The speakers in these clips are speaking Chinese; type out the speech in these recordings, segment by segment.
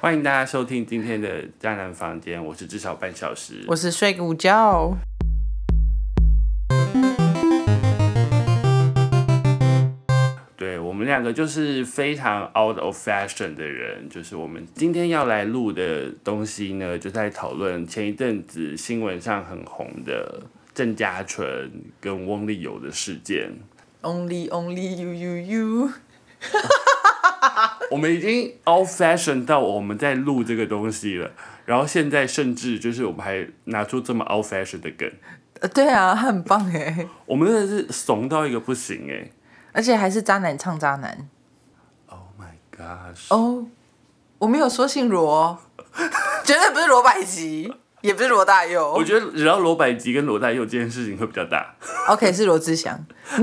欢迎大家收听今天的渣男房间，我是至少半小时。我是睡个午觉。对我们两个就是非常 out of fashion 的人，就是我们今天要来录的东西呢，就在讨论前一阵子新闻上很红的郑嘉纯跟翁立友的事件。Only only you you you。我们已经 old fashion 到我们在录这个东西了，然后现在甚至就是我们还拿出这么 old fashion 的梗，呃，对啊，他很棒哎，我们真的是怂到一个不行哎。而且还是渣男唱渣男。Oh my gosh！哦，我没有说姓罗，绝对不是罗百吉，也不是罗大佑我佑。觉得只要罗百吉跟罗大佑这件事情会比较大。OK，是罗志祥。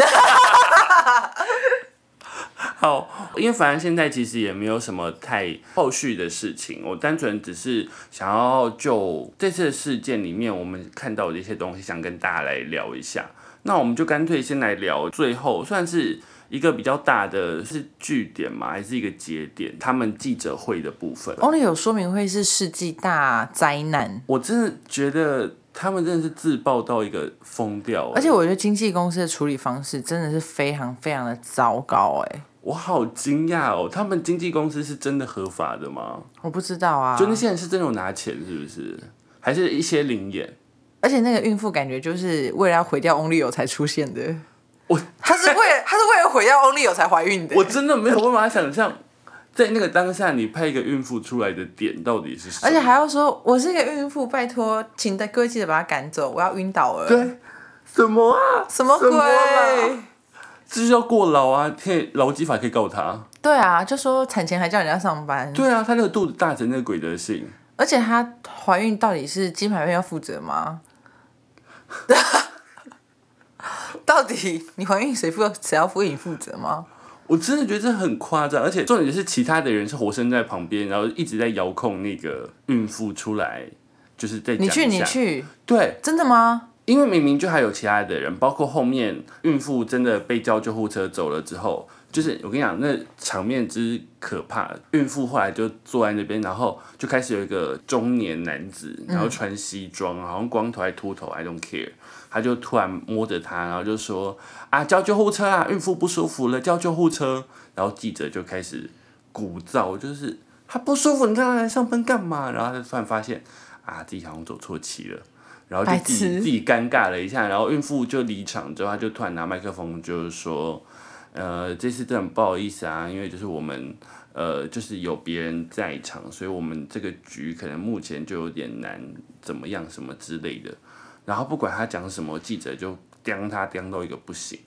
好，因为反正现在其实也没有什么太后续的事情，我单纯只是想要就这次的事件里面我们看到的一些东西，想跟大家来聊一下。那我们就干脆先来聊最后算是一个比较大的是据点嘛，还是一个节点？他们记者会的部分，Only 有说明会是世纪大灾难，我真的觉得他们真的是自爆到一个疯掉、而且我觉得经纪公司的处理方式真的是非常非常的糟糕哎。我好惊讶哦，他们经纪公司是真的合法的吗？我不知道啊，就那些人是真的有拿钱，是不是？还是一些灵眼？而且那个孕妇感觉就是为了要毁掉 Only 有才出现的。我她是为了她是为了毁掉 Only 有才怀孕的。我真的没有办法想象，在那个当下，你拍一个孕妇出来的点到底是什么？而且还要说我是一个孕妇，拜托，请各位记得把她赶走，我要晕倒了。，对什么啊？什么鬼？啦这就叫过劳啊！可以劳基法可以告他。对啊，就说产前还叫人家上班，对啊，他那个肚子大成那个鬼德性，而且她怀孕到底是金牌院要负责吗？到底你怀孕谁负谁要为你负责吗？我真的觉得这很夸张。而且重点是其他的人是活生在旁边，然后一直在遥控那个孕妇出来，就是在你去你去，对，真的吗？因为明明就还有其他的人，包括后面孕妇真的被叫救护车走了之后，就是我跟你讲，那场面之可怕。孕妇后来就坐在那边，然后就开始有一个中年男子，然后穿西装，好像光头还秃头，I don't care。他就突然摸着她，然后就说：“啊，叫救护车啊，孕妇不舒服了，叫救护车。”然后记者就开始鼓噪，就是她不舒服，你让她来上班干嘛？然后他就突然发现啊，自己好像走错棋了。然后就自己自己尴尬了一下，然后孕妇就离场之后，他就突然拿麦克风就是说，呃，这次真的很不好意思啊，因为就是我们呃就是有别人在场，所以我们这个局可能目前就有点难怎么样什么之类的。然后不管他讲什么，记者就刁他刁到一个不行。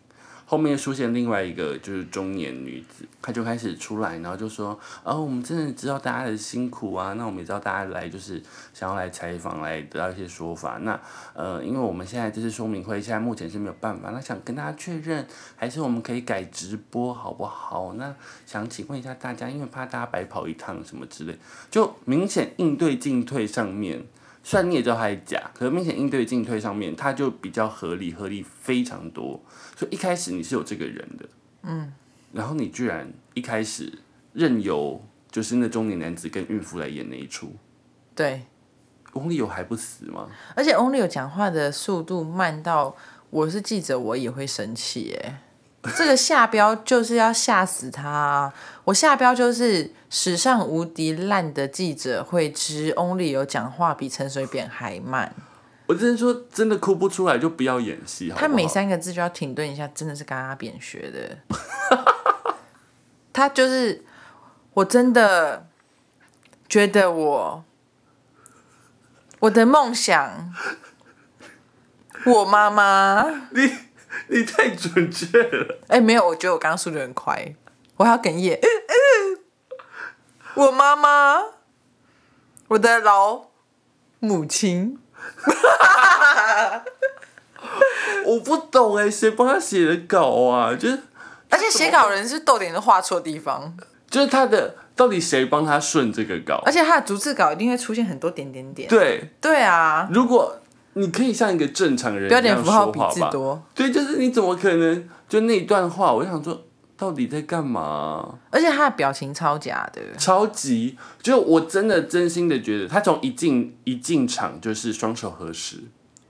后面出现另外一个就是中年女子，她就开始出来，然后就说：“哦，我们真的知道大家的辛苦啊，那我们也知道大家来就是想要来采访，来得到一些说法。那呃，因为我们现在这次说明会现在目前是没有办法，那想跟大家确认，还是我们可以改直播好不好？那想请问一下大家，因为怕大家白跑一趟什么之类，就明显应对进退上面。”虽然你也知道他是假，可是明显应对进退上面，他就比较合理，合理非常多。所以一开始你是有这个人的，嗯，然后你居然一开始任由就是那中年男子跟孕妇来演那一出，对，翁立友还不死吗？而且 Only 有讲话的速度慢到，我是记者我也会生气耶。这个下标就是要吓死他、啊！我下标就是史上无敌烂的记者会之 Only 有讲话比陈水扁还慢，我真的说真的哭不出来就不要演戏，他每三个字就要停顿一下，真的是跟阿扁学的。他就是，我真的觉得我我的梦想，我妈妈。你 你太准确了，哎、没有，我觉得我刚刚速度很快，我还要哽咽。我妈妈，我的老母亲，我不懂哎，谁帮他写的稿啊？就是而且写稿人是逗点都画错地方，就是他的到底谁帮他顺这个稿而？且他的逐字稿一定会出现很多点点点。对，对啊，如果你可以像一个正常人标点符号笔说话吧字多，对，就是你怎么可能就那一段话？我就想说，到底在干嘛？而且他的表情超假的，超级，就我真的真心的觉得，他从一进一进场就是双手合十，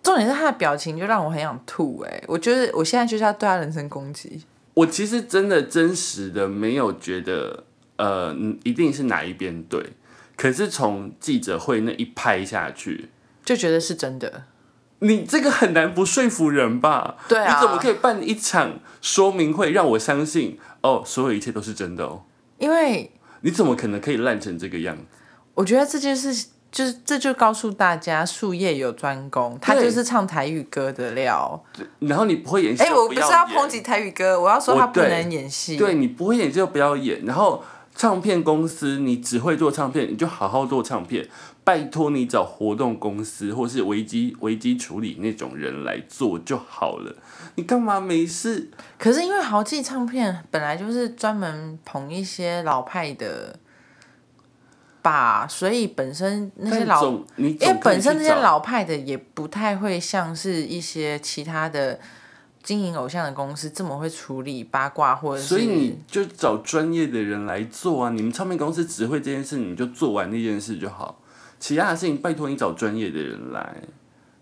重点是他的表情就让我很想吐哎、我觉得我现在就是要对他人身攻击。我其实真的真实的没有觉得，呃，嗯一定是哪一边对，可是从记者会那一拍下去，就觉得是真的，你这个很难不说服人吧？对啊你怎么可以办一场说明会让我相信哦，所有一切都是真的哦？因为你怎么可能可以烂成这个样子？我觉得这件事就是这就告诉大家，术业有专攻，他就是唱台语歌的料。然后你不会演戏，哎、就我不是要抨击台语歌，我要说他不能演戏。对你不会演就不要演，然后唱片公司你只会做唱片，你就好好做唱片。拜托你找活动公司或是危机危机处理那种人来做就好了。你干嘛没事？可是因为豪记唱片本来就是专门捧一些老派的吧，所以本身那些老，你因为本身那些老派的也不太会像是一些其他的经营偶像的公司这么会处理八卦或者是。所以你就找专业的人来做啊！你们唱片公司只会这件事，你们就做完那件事就好。其他的事情拜托你找专业的人来。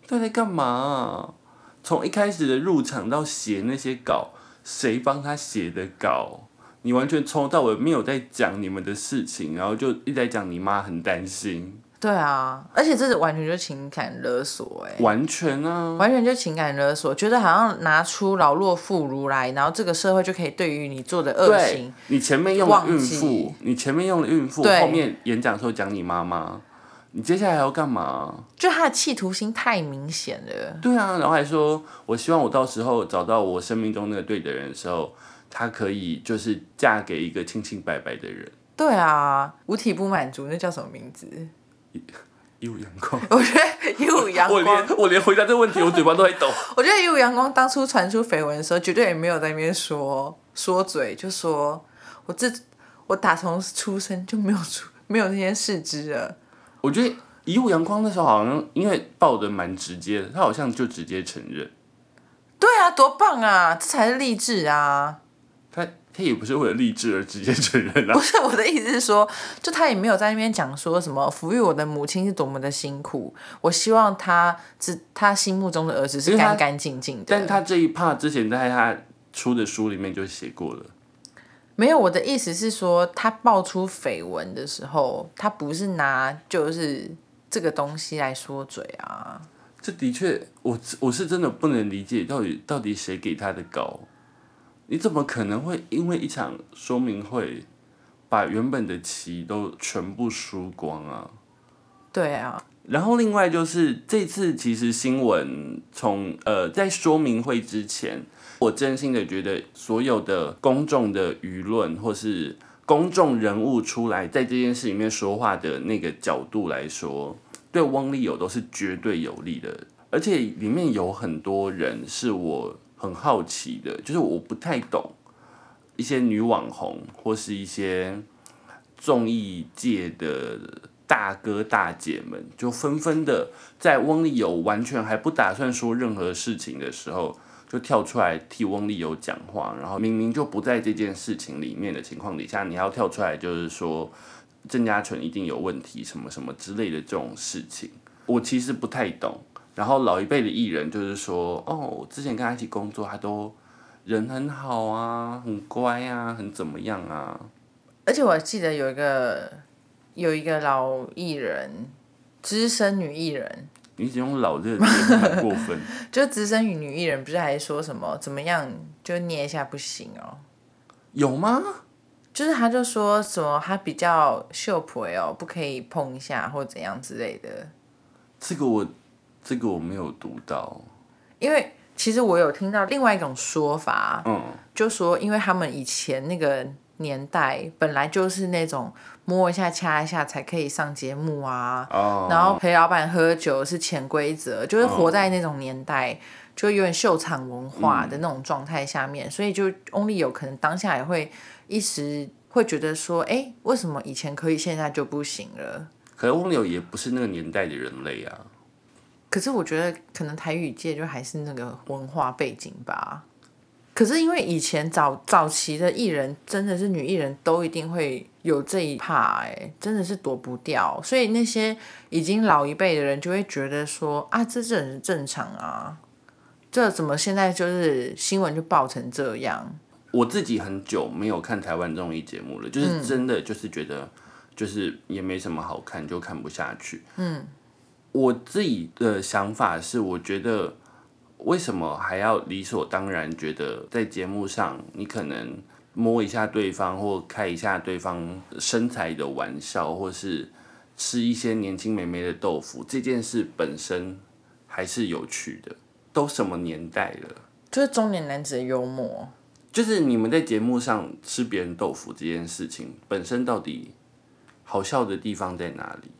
到底在干嘛啊、从一开始的入场到写那些稿，谁帮他写的稿？你完全从头到尾没有在讲你们的事情，然后就一直在讲你妈很担心，对啊，而且这是完全就是情感勒索、哎，完全啊！完全就情感勒索，觉得好像拿出老弱妇孺来，然后这个社会就可以对于你做的恶行，你前面用了孕妇，你前面用了孕妇，对后面演讲的时候讲你妈妈，你接下来要干嘛？就他的企图心太明显了。对啊，然后还说，我希望我到时候找到我生命中那个对的人的时候，他可以就是嫁给一个清清白白的人，对啊，五体不满足，那叫什么名字？一五阳光。我觉得一五阳光我，连我连回答这个问题，我嘴巴都在抖。我觉得一五阳光当初传出绯闻的时候，绝对也没有在那边说说嘴，就说我自我打从出生就没有出没有那些事知了。我觉得一路阳光那时候好像因为报的蛮直接的，他好像就直接承认，对啊，多棒啊，这才是励志啊！他他也不是为了励志而直接承认啊 不。是我的意思是说，就他也没有在那边讲说什么抚育我的母亲是多么的辛苦，我希望他只他心目中的儿子是干干净净的。但他这一 part 之前在他出的书里面就写过了。没有，我的意思是说，他爆出绯闻的时候，他不是拿就是这个东西来说嘴啊。这的确，我我是真的不能理解，到底到底谁给他的稿？你怎么可能会因为一场说明会，把原本的棋都全部输光啊？对啊，然后另外就是这次其实新闻从呃在说明会之前，我真心的觉得所有的公众的舆论或是公众人物出来在这件事里面说话的那个角度来说，对翁立友都是绝对有利的，而且里面有很多人是我很好奇的，就是我不太懂一些女网红或是一些综艺界的大哥大姐们，就纷纷的在翁立友完全还不打算说任何事情的时候，就跳出来替翁立友讲话，然后明明就不在这件事情里面的情况底下，你要跳出来就是说郑家纯一定有问题，什么什么之类的这种事情，我其实不太懂。然后老一辈的艺人就是说，哦，我之前跟他一起工作，他都人很好啊，很乖啊，很怎么样啊。而且我记得有一个有一个老艺人，资深女艺人，你只用老这个词很过分。就资深女艺人，不是还说什么怎么样就捏一下不行哦？有吗？就是他就说什么他比较秀婆哦，不可以碰一下或怎样之类的。这个我这个我没有读到。因为其实我有听到另外一种说法，嗯，就说因为他们以前那个年代本来就是那种摸一下掐一下才可以上节目啊，哦，然后陪老板喝酒是潜规则，就是活在那种年代，就有点秀场文化的那种状态下面，所以就 Only 有可能当下也会一时会觉得说，哎，为什么以前可以，现在就不行了？可是翁柳也不是那个年代的人类啊。可是我觉得可能台语界就还是那个文化背景吧。可是因为以前早早期的艺人，真的是女艺人都一定会有这一怕，哎，真的是躲不掉。所以那些已经老一辈的人就会觉得说啊，这这很正常啊，这怎么现在就是新闻就爆成这样？我自己很久没有看台湾综艺节目了，就是真的就是觉得就是也没什么好看，就看不下去。嗯，我自己的想法是，我觉得。为什么还要理所当然觉得在节目上你可能摸一下对方或开一下对方身材的玩笑，或是吃一些年轻美眉的豆腐这件事本身还是有趣的？都什么年代了？就是中年男子的幽默。就是你们在节目上吃别人豆腐这件事情本身到底好笑的地方在哪里？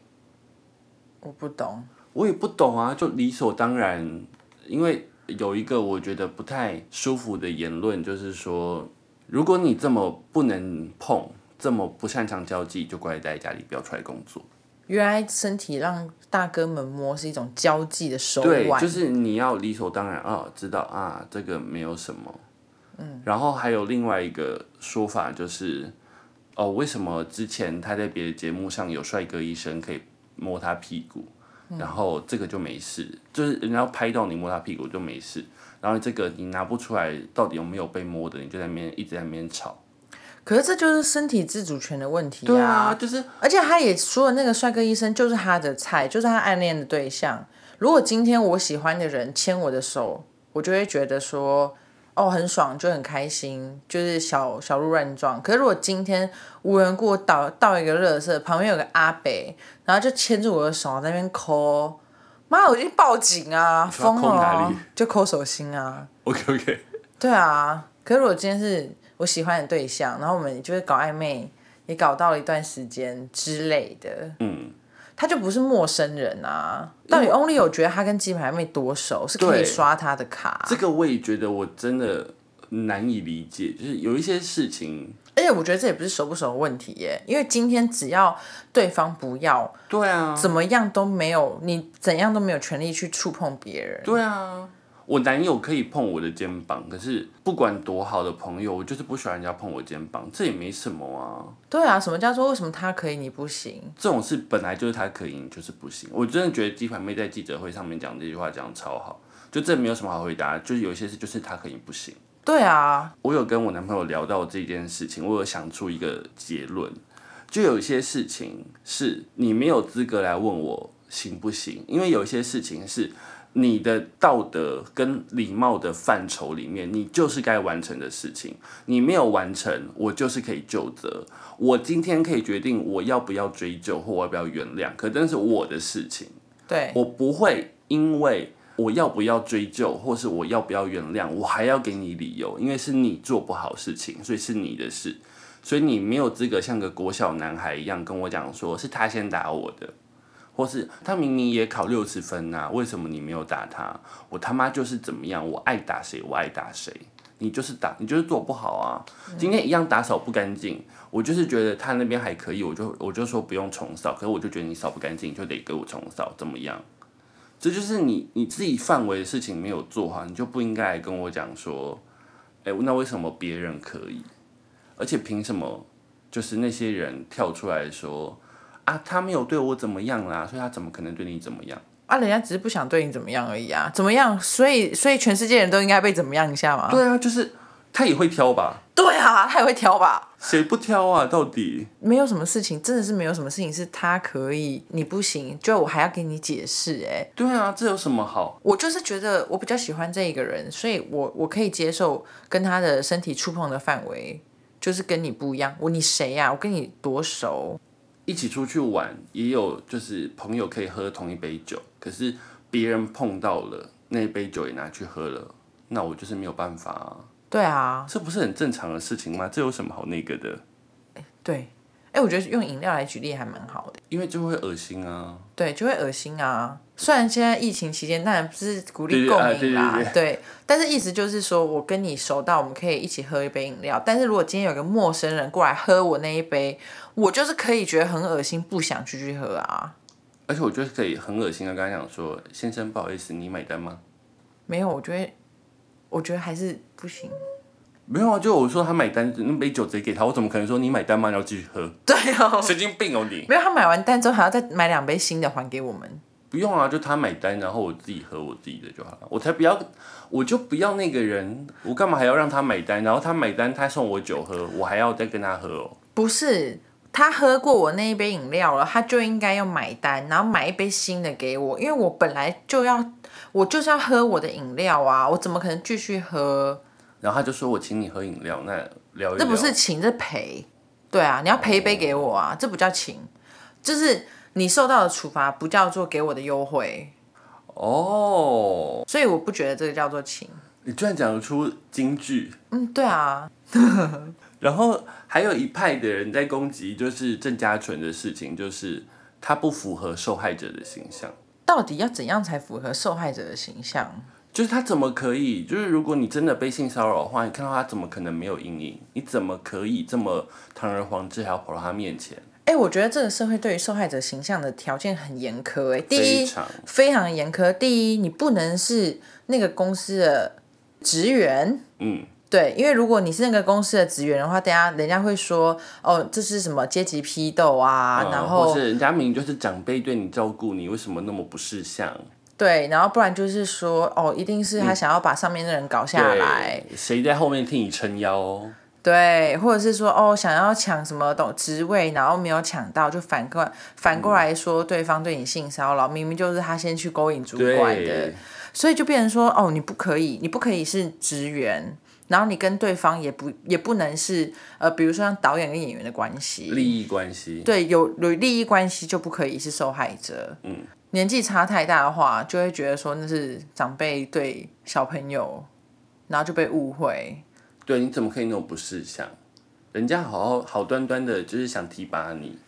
我不懂，我也不懂啊，就理所当然。因为有一个我觉得不太舒服的言论，就是说，如果你这么不能碰，这么不擅长交际，就乖乖待在家里不要出来工作。原来身体让大哥们摸是一种交际的手腕，对，就是你要理所当然啊，知道啊，这个没有什么。嗯，然后还有另外一个说法就是，哦，为什么之前他在别的节目上有帅哥医生可以摸他屁股？然后这个就没事，就是人家拍到你摸他屁股就没事。然后这个你拿不出来到底有没有被摸的，你就在那边一直在那边吵。可是这就是身体自主权的问题对啊，就是，而且他也说了，那个帅哥医生就是他的菜，就是他暗恋的对象。如果今天我喜欢的人牵我的手，我就会觉得说。哦，很爽，就很开心，就是小小鹿乱撞。可是如果今天无缘故倒倒一个热色，旁边有个阿北，然后就牵住我的手在那边抠，妈，我就报警啊，疯了，就抠手心啊。OK OK。对啊，可是如果今天是我喜欢的对象，然后我们就是搞暧昧，也搞到了一段时间之类的，嗯。他就不是陌生人啊！到底 Only 有觉得他跟鸡排妹多熟，是可以刷他的卡？这个我也觉得我真的难以理解，就是有一些事情，而且我觉得这也不是熟不熟的问题耶，因为今天只要对方不要，对啊，怎么样都没有，你怎样都没有权利去触碰别人，对啊。我男友可以碰我的肩膀，可是不管多好的朋友，我就是不喜欢人家碰我肩膀，这也没什么啊。对啊，什么叫做为什么他可以你不行？这种事本来就是他可以，你就是不行。我真的觉得鸡排妹在记者会上面讲这句话讲超好，就这没有什么好回答，就是有一些事就是他可以不行。对啊，我有跟我男朋友聊到这件事情，我有想出一个结论，就有一些事情是你没有资格来问我行不行，因为有一些事情是。你的道德跟礼貌的范畴里面，你就是该完成的事情。你没有完成，我就是可以就责。我今天可以决定我要不要追究或我要不要原谅，可但是我的事情。对，我不会因为我要不要追究或是我要不要原谅，我还要给你理由，因为是你做不好事情，所以是你的事，所以你没有资格像个国小男孩一样跟我讲说是他先打我的。或是他明明也考六十分呐，为什么你没有打他？我他妈就是怎么样，我爱打谁我爱打谁，你就是打你就是做不好啊。今天一样打扫不干净，我就是觉得他那边还可以，我就我就说不用重扫，可是我就觉得你扫不干净就得给我重扫，怎么样？这就是你你自己范围的事情没有做好，你就不应该跟我讲说，哎，那为什么别人可以？而且凭什么就是那些人跳出来说？啊，他没有对我怎么样啦，所以他怎么可能对你怎么样？啊，人家只是不想对你怎么样而已啊，怎么样？所以，所以全世界人都应该被怎么样一下吗？对啊，就是他也会挑吧？对啊，他也会挑吧？谁不挑啊？到底没有什么事情，真的是没有什么事情是他可以，你不行，就我还要给你解释？哎，对啊，这有什么好？我就是觉得我比较喜欢这一个人，所以我我可以接受跟他的身体触碰的范围就是跟你不一样。我你谁呀？我跟你多熟？一起出去玩，也有就是朋友可以喝同一杯酒，可是别人碰到了那一杯酒也拿去喝了，那我就是没有办法啊。对啊，这不是很正常的事情吗？这有什么好那个的？对。哎，我觉得用饮料来举例还蛮好的，因为就会恶心啊。对，就会恶心啊。虽然现在疫情期间，当然不是鼓励共饮啦，对。但是意思就是说，我跟你熟到我们可以一起喝一杯饮料。但是如果今天有个陌生人过来喝我那一杯，我就是可以觉得很恶心，不想继续喝啊。而且我觉得可以很恶心的跟他讲说：“先生，不好意思，你买单吗？”没有，我觉得，我觉得还是不行。没有啊，就我说他买单，那杯酒直接给他，我怎么可能说你买单吗？然后继续喝？对哦，神经病哦你！没有，他买完单之后还要再买两杯新的还给我们。不用啊，就他买单，然后我自己喝我自己的就好了。我才不要，我就不要那个人，我干嘛还要让他买单？然后他买单，他送我酒喝，我还要再跟他喝哦。不是，他喝过我那一杯饮料了，他就应该要买单，然后买一杯新的给我，因为我本来就要，我就是要喝我的饮料啊，我怎么可能继续喝？然后他就说我请你喝饮料，那聊一聊。这不是请，这赔。对啊，你要赔一杯给我啊，这不叫请，就是你受到的处罚不叫做给我的优惠，哦。所以我不觉得这个叫做请。你居然讲得出京剧，嗯，对啊，然后还有一派的人在攻击，就是郑家纯的事情，就是他不符合受害者的形象。到底要怎样才符合受害者的形象？就是他怎么可以？就是如果你真的被性骚扰的话，你看到他怎么可能没有阴影？你怎么可以这么堂而皇之还要跑到他面前？哎、我觉得这个社会对于受害者形象的条件很严苛。哎，第一，非常非常严苛。第一，你不能是那个公司的职员。嗯，对，因为如果你是那个公司的职员的话，等下人家会说，哦，这是什么阶级批斗啊？嗯然后或是人家明明就是长辈对你照顾你，为什么那么不识相？对，然后不然就是说，哦，一定是他想要把上面的人搞下来，对，谁在后面替你撑腰？对，或者是说，哦，想要抢什么东职位，然后没有抢到，就反过来反过来说对方对你性骚扰，明明就是他先去勾引主管的，，所以就变成说，哦，你不可以，你不可以是职员，然后你跟对方也不也不能是呃，比如说像导演跟演员的关系，利益关系。对，有有利益关系就不可以是受害者。嗯，年纪差太大的话，就会觉得说那是长辈对小朋友，然后就被误会。对，你怎么可以那种不识相？人家好好好端端的，就是想提拔你。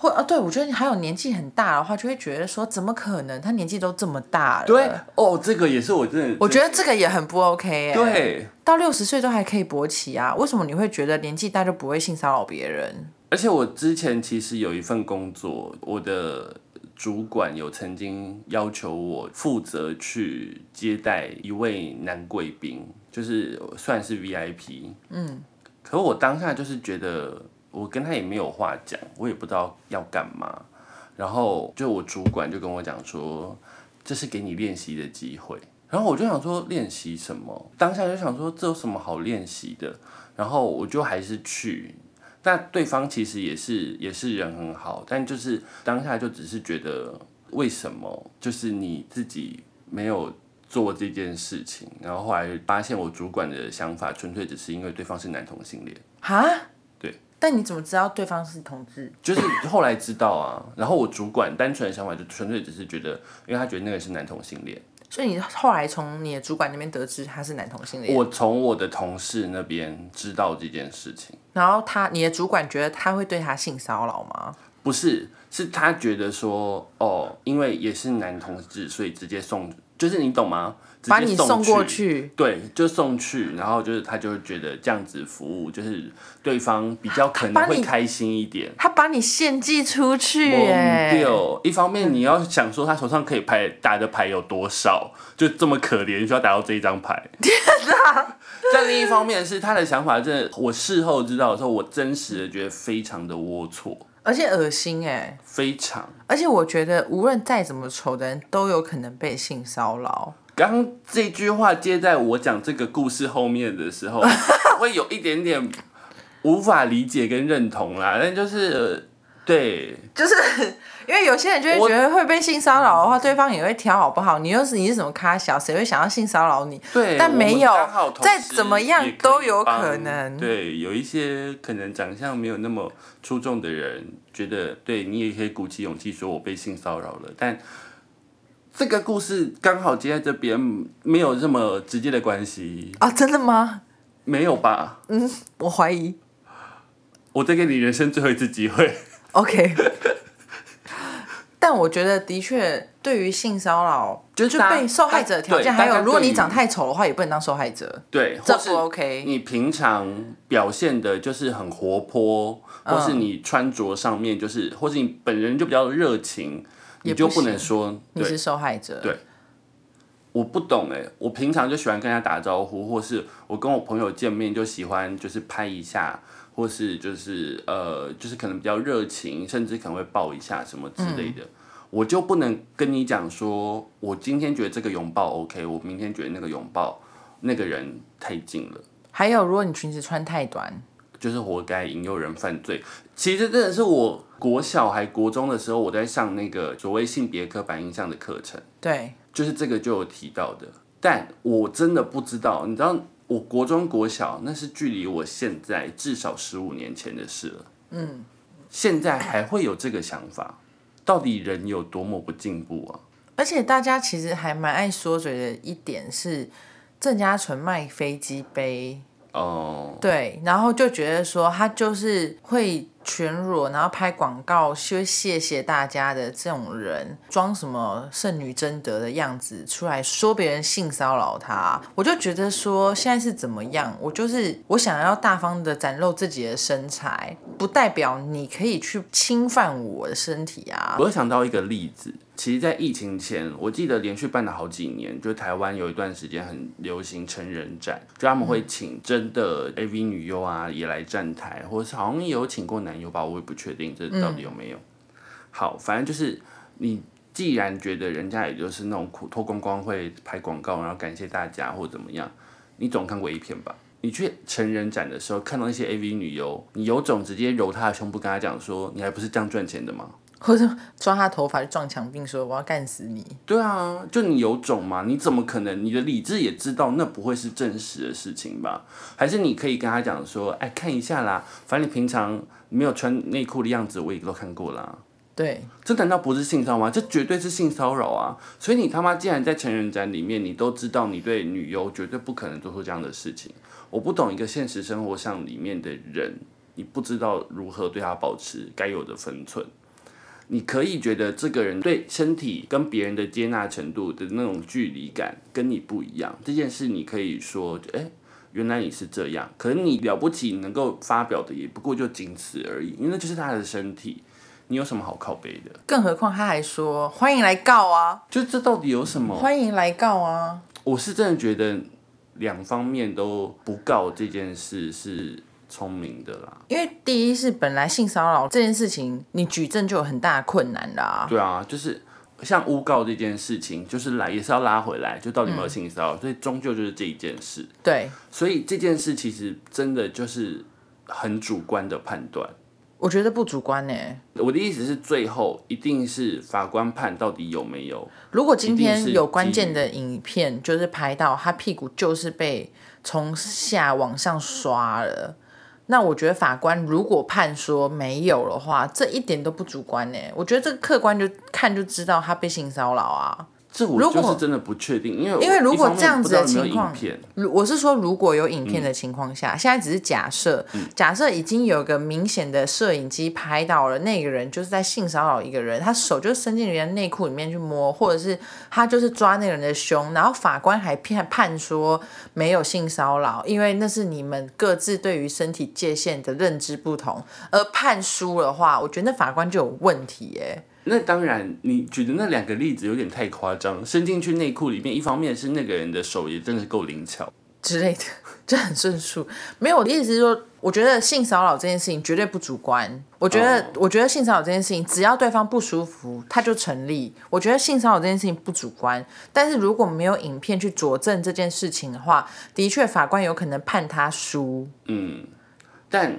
或啊，对我觉得你还有年纪很大的话，就会觉得说怎么可能？他年纪都这么大了。对，哦，这个也是我真的，我觉得这个也很不 OK 哎、对，到六十岁都还可以勃起啊，为什么你会觉得年纪大就不会性骚扰别人？而且我之前其实有一份工作，我的主管有曾经要求我负责去接待一位男贵宾，就是算是 VIP。嗯，可我当下就是觉得我跟他也没有话讲，我也不知道要干嘛。然后就我主管就跟我讲说，这是给你练习的机会。然后我就想说练习什么？当下就想说这有什么好练习的？然后我就还是去。那对方其实也是也是人很好，但就是当下就只是觉得为什么就是你自己没有做这件事情，然后后来发现我主管的想法纯粹只是因为对方是男同性恋，哈？对。但你怎么知道对方是同志？就是后来知道啊，然后我主管单纯的想法就纯粹只是觉得，因为他觉得那个是男同性恋，所以你后来从你的主管那边得知他是男同性恋，我从我的同事那边知道这件事情。然后他你的主管觉得他会对他性骚扰吗？不是，是他觉得说，哦，因为也是男同志，所以直接送，就是你懂吗？把你送过去，对，就送去，然后就是他就会觉得这样子服务，就是对方比较可能会开心一点。他把你献祭出去、懵哎，掉，一方面你要想说他手上可以牌打的牌有多少，就这么可怜，需要打到这一张牌。天哪！但另一方面是他的想法，真的，我事后知道的时候，我真实的觉得非常的龌龊，而且恶心哎、非常。而且我觉得无论再怎么丑的人都有可能被性骚扰。刚刚这句话接在我讲这个故事后面的时候，会有一点点无法理解跟认同啦。但就是、呃对，就是因为有些人就会觉得会被性骚扰的话，对方也会挑好不好？你又是你是什么咖小，谁会想要性骚扰你？对，但没有再怎么样都有可能对，有一些可能长相没有那么出众的人，觉得对你也可以鼓起勇气说我被性骚扰了，但。这个故事刚好接在这边，没有这么直接的关系，啊，真的吗？没有吧？嗯我怀疑。我再给你人生最后一次机会。OK。但我觉得的确，对于性骚扰，就是被受害者的条件，还有如果你长太丑的话，也不能当受害者。对，这是不 OK 你平常表现的就是很活泼，嗯或是你穿着上面就是，或是你本人就比较热情，你就不能说对你是受害者。对我不懂哎，我平常就喜欢跟他打招呼，或是我跟我朋友见面就喜欢就是拍一下，或是就是呃就是可能比较热情，甚至可能会抱一下什么之类的。我就不能跟你讲说，我今天觉得这个拥抱 OK，我明天觉得那个拥抱那个人太近了。还有，如果你裙子穿太短，就是活该引诱人犯罪。其实真的是我国小还国中的时候，我在上那个所谓性别刻板印象的课程，对，就是这个就有提到的。但我真的不知道，你知道，我国中国小那是距离我现在至少十五年前的事了。嗯，现在还会有这个想法，到底人有多么不进步啊？而且大家其实还蛮爱说嘴的一点是，郑家纯卖飞机杯。哦，对，然后就觉得说他就是会全裸，然后拍广告说谢谢大家的这种人，装什么圣女贞德的样子出来说别人性骚扰他，我就觉得说现在是怎么样？我就是我想要大方的展露自己的身材，不代表你可以去侵犯我的身体啊！我想到一个例子。其实，在疫情前，我记得连续办了好几年，就台湾有一段时间很流行成人展，就他们会请真的 AV 女优啊也来站台，或是好像也有请过男优吧，我也不确定这到底有没有。好，反正就是你既然觉得人家也就是那种苦脱光光会拍广告，然后感谢大家或怎么样，你总看过一片吧？你去成人展的时候看到那些 AV 女优，你有种直接揉她的胸部跟她讲说，你还不是这样赚钱的吗？或者抓她头发撞墙壁，说我要干死你。对啊，就你有种吗？你怎么可能？你的理智也知道那不会是真实的事情吧？还是你可以跟他讲说，哎，看一下啦，反正你平常没有穿内裤的样子，我也都看过啦。对，这难道不是性骚扰吗？这绝对是性骚扰啊！所以你他妈既然在成人展里面，你都知道你对女优绝对不可能做出这样的事情。我不懂一个现实生活上里面的人，你不知道如何对他保持该有的分寸。你可以觉得这个人对身体跟别人的接纳程度的那种距离感跟你不一样，这件事你可以说，哎，原来你是这样。可是你了不起能够发表的也不过就仅此而已，因为那就是他的身体，你有什么好靠背的？更何况他还说欢迎来告啊，就这到底有什么？欢迎来告啊！我是真的觉得两方面都不告这件事是。聪明的啦，因为第一是本来性骚扰这件事情，你举证就有很大的困难啦。对啊，就是像诬告这件事情，就是来也是要拉回来，就到底有没有性骚扰，所以终究就是这一件事。对，所以这件事其实真的就是很主观的判断。我觉得不主观呢。我的意思是，最后一定是法官判到底有没有。如果今天有关键的影片，就是拍到他屁股就是被从下往上刷了。那我觉得法官如果判说没有的话，这一点都不主观呢。我觉得这个客观就看就知道他被性骚扰啊。这我就是真的不确定，因为因为如果这样子的情况，我是说如果有影片的情况下，现在只是假设，假设已经有个明显的摄影机拍到了那个人就是在性骚扰一个人，他手就伸进人家内裤里面去摸，或者是他就是抓那个人的胸，然后法官还判判说没有性骚扰，因为那是你们各自对于身体界限的认知不同，而判输的话，我觉得那法官就有问题耶。那当然，你举的那两个例子有点太夸张。伸进去内裤里面，一方面是那个人的手也真的是够灵巧之类的，这很顺数。没有，我的意思是说，我觉得性骚扰这件事情绝对不主观。我觉得，我觉得性骚扰这件事情，只要对方不舒服，他就成立。我觉得性骚扰这件事情不主观，但是如果没有影片去佐证这件事情的话，的确法官有可能判他输。嗯，但。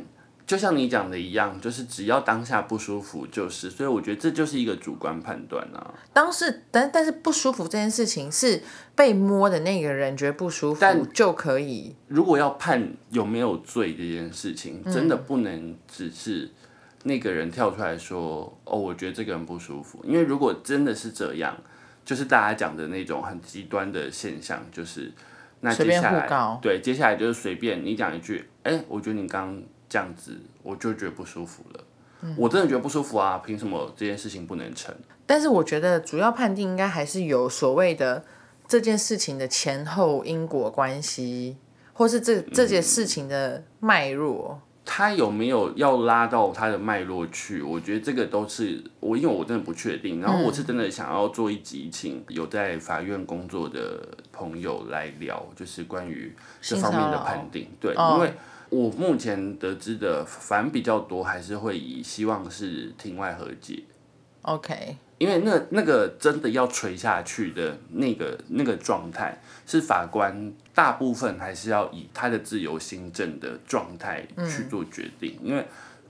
就像你讲的一样，就是只要当下不舒服就是，所以我觉得这就是一个主观判断啊。当时，但但是不舒服这件事情是被摸的那个人觉得不舒服，但就可以。如果要判有没有罪这件事情，真的不能只是那个人跳出来说哦，我觉得这个人不舒服，因为如果真的是这样，就是大家讲的那种很极端的现象，就是那接下来对，接下来就是随便你讲一句，哎，我觉得你刚。这样子我就觉得不舒服了，我真的觉得不舒服啊！凭什么这件事情不能成？但是我觉得主要判定应该还是有所谓的这件事情的前后因果关系，或是这这件事情的脉络。他有没有要拉到他的脉络去？我觉得这个都是我，因为我真的不确定。然后我是真的想要做一集，请有在法院工作的朋友来聊，就是关于这方面的判定。对，因为我目前得知的，反比较多，还是会以希望是庭外和解。OK，因为那那个真的要垂下去的那个那个状态，是法官大部分还是要以他的自由心证的状态去做决定。因为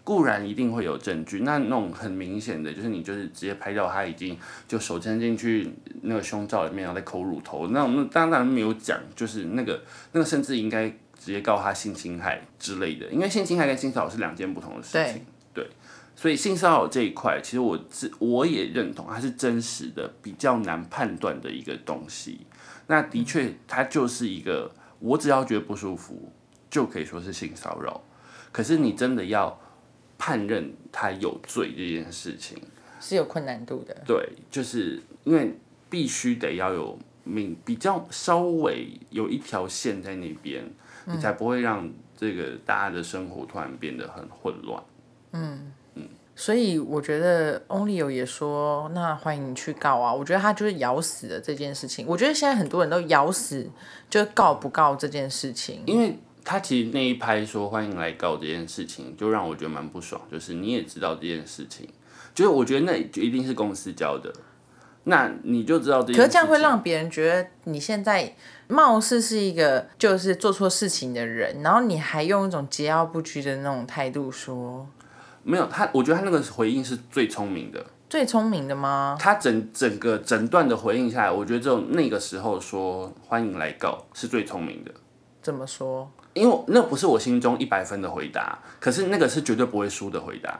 固然一定会有证据，那那种很明显的，就是你就是直接拍到他已经就手伸进去那个胸罩里面，然后在抠乳头，那我们当然没有讲，就是那个那个甚至应该直接告他性侵害之类的，因为性侵害跟性骚扰是两件不同的事情。对所以性骚扰这一块，其实我自我也认同，它是真实的，比较难判断的一个东西。那的确，它就是一个，我只要觉得不舒服，就可以说是性骚扰。可是你真的要判认他有罪这件事情，是有困难度的。对，就是因为必须得要有明比较稍微有一条线在那边，你才不会让这个大家的生活突然变得很混乱。嗯嗯所以我觉得 Only 有也说，那欢迎你去告啊。我觉得他就是咬死了这件事情。我觉得现在很多人都咬死，就告不告这件事情。因为他其实那一拍说欢迎来告这件事情，就让我觉得蛮不爽。就是你也知道这件事情，就是我觉得那就一定是公司教的，那你就知道这。可是这样会让别人觉得你现在貌似是一个就是做错事情的人，然后你还用一种桀骜不拘的那种态度说，没有他，我觉得他那个回应是最聪明的。最聪明的吗？他整整个整段的回应下来，我觉得只有那个时候说欢迎来告是最聪明的。怎么说？因为那不是我心中一百分的回答，可是那个是绝对不会输的回答。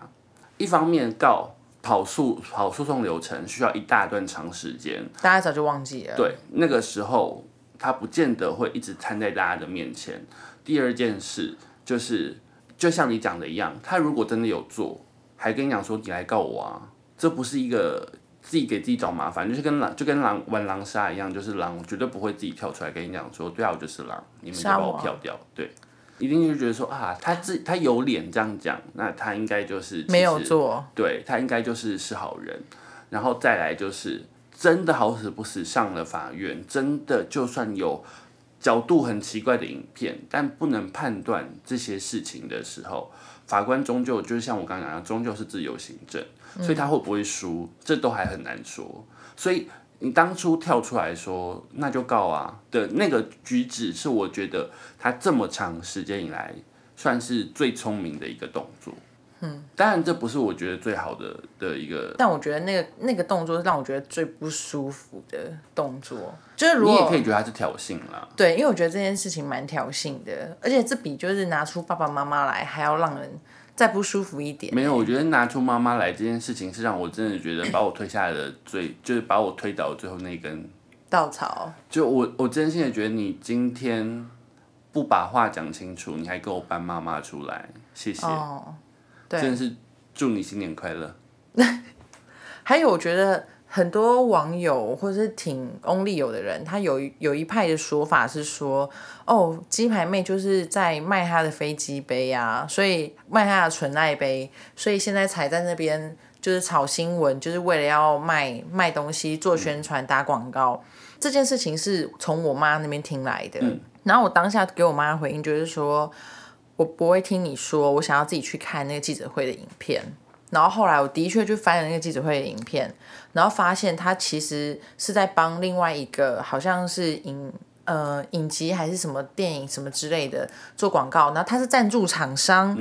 一方面告跑诉跑诉讼流程需要一大段长时间，大家早就忘记了。对，那个时候他不见得会一直摊在大家的面前。第二件事就是，就像你讲的一样，他如果真的有做，还跟你讲说你来告我啊，这不是一个自己给自己找麻烦，就是跟狼就跟狼玩狼杀一样，就是狼绝对不会自己跳出来跟你讲说，对啊，我就是狼，你们就把我票掉，对。一定就觉得说啊，他自他有脸这样讲，那他应该就是没有做。对他应该就是是好人，然后再来就是真的好死不死上了法院，真的就算有角度很奇怪的影片，但不能判断这些事情的时候，法官终究就是像我刚刚讲的，终究是自由行政，所以他会不会输，这都还很难说。所以你当初跳出来说那就告啊的那个举止，是我觉得他这么长时间以来算是最聪明的一个动作。嗯，当然这不是我觉得最好的的一个，但我觉得那个那个动作是让我觉得最不舒服的动作，就是如果你也可以觉得他是挑衅啦。对，因为我觉得这件事情蛮挑衅的，而且这比就是拿出爸爸妈妈来还要让人再不舒服一点。没有，我觉得拿出妈妈来这件事情，是让我真的觉得把我推下来的最，就是把我推倒最后那一根。稻草，就我我真心的觉得你今天不把话讲清楚，你还给我搬妈妈出来，谢谢，哦，对，真的是祝你新年快乐。还有，我觉得很多网友或者是挺 Only 有的人，他有一有一派的说法是说，哦，鸡排妹就是在卖她的飞机杯啊，所以卖她的纯爱杯，所以现在才在那边就是炒新闻，就是为了要卖卖东西、做宣传、打广告。这件事情是从我妈那边听来的，然后我当下给我妈的回应就是说，我不会听你说，我想要自己去看那个记者会的影片。然后后来我的确去翻了那个记者会的影片，然后发现他其实是在帮另外一个好像是影呃影集还是什么电影什么之类的做广告，然后他是赞助厂商，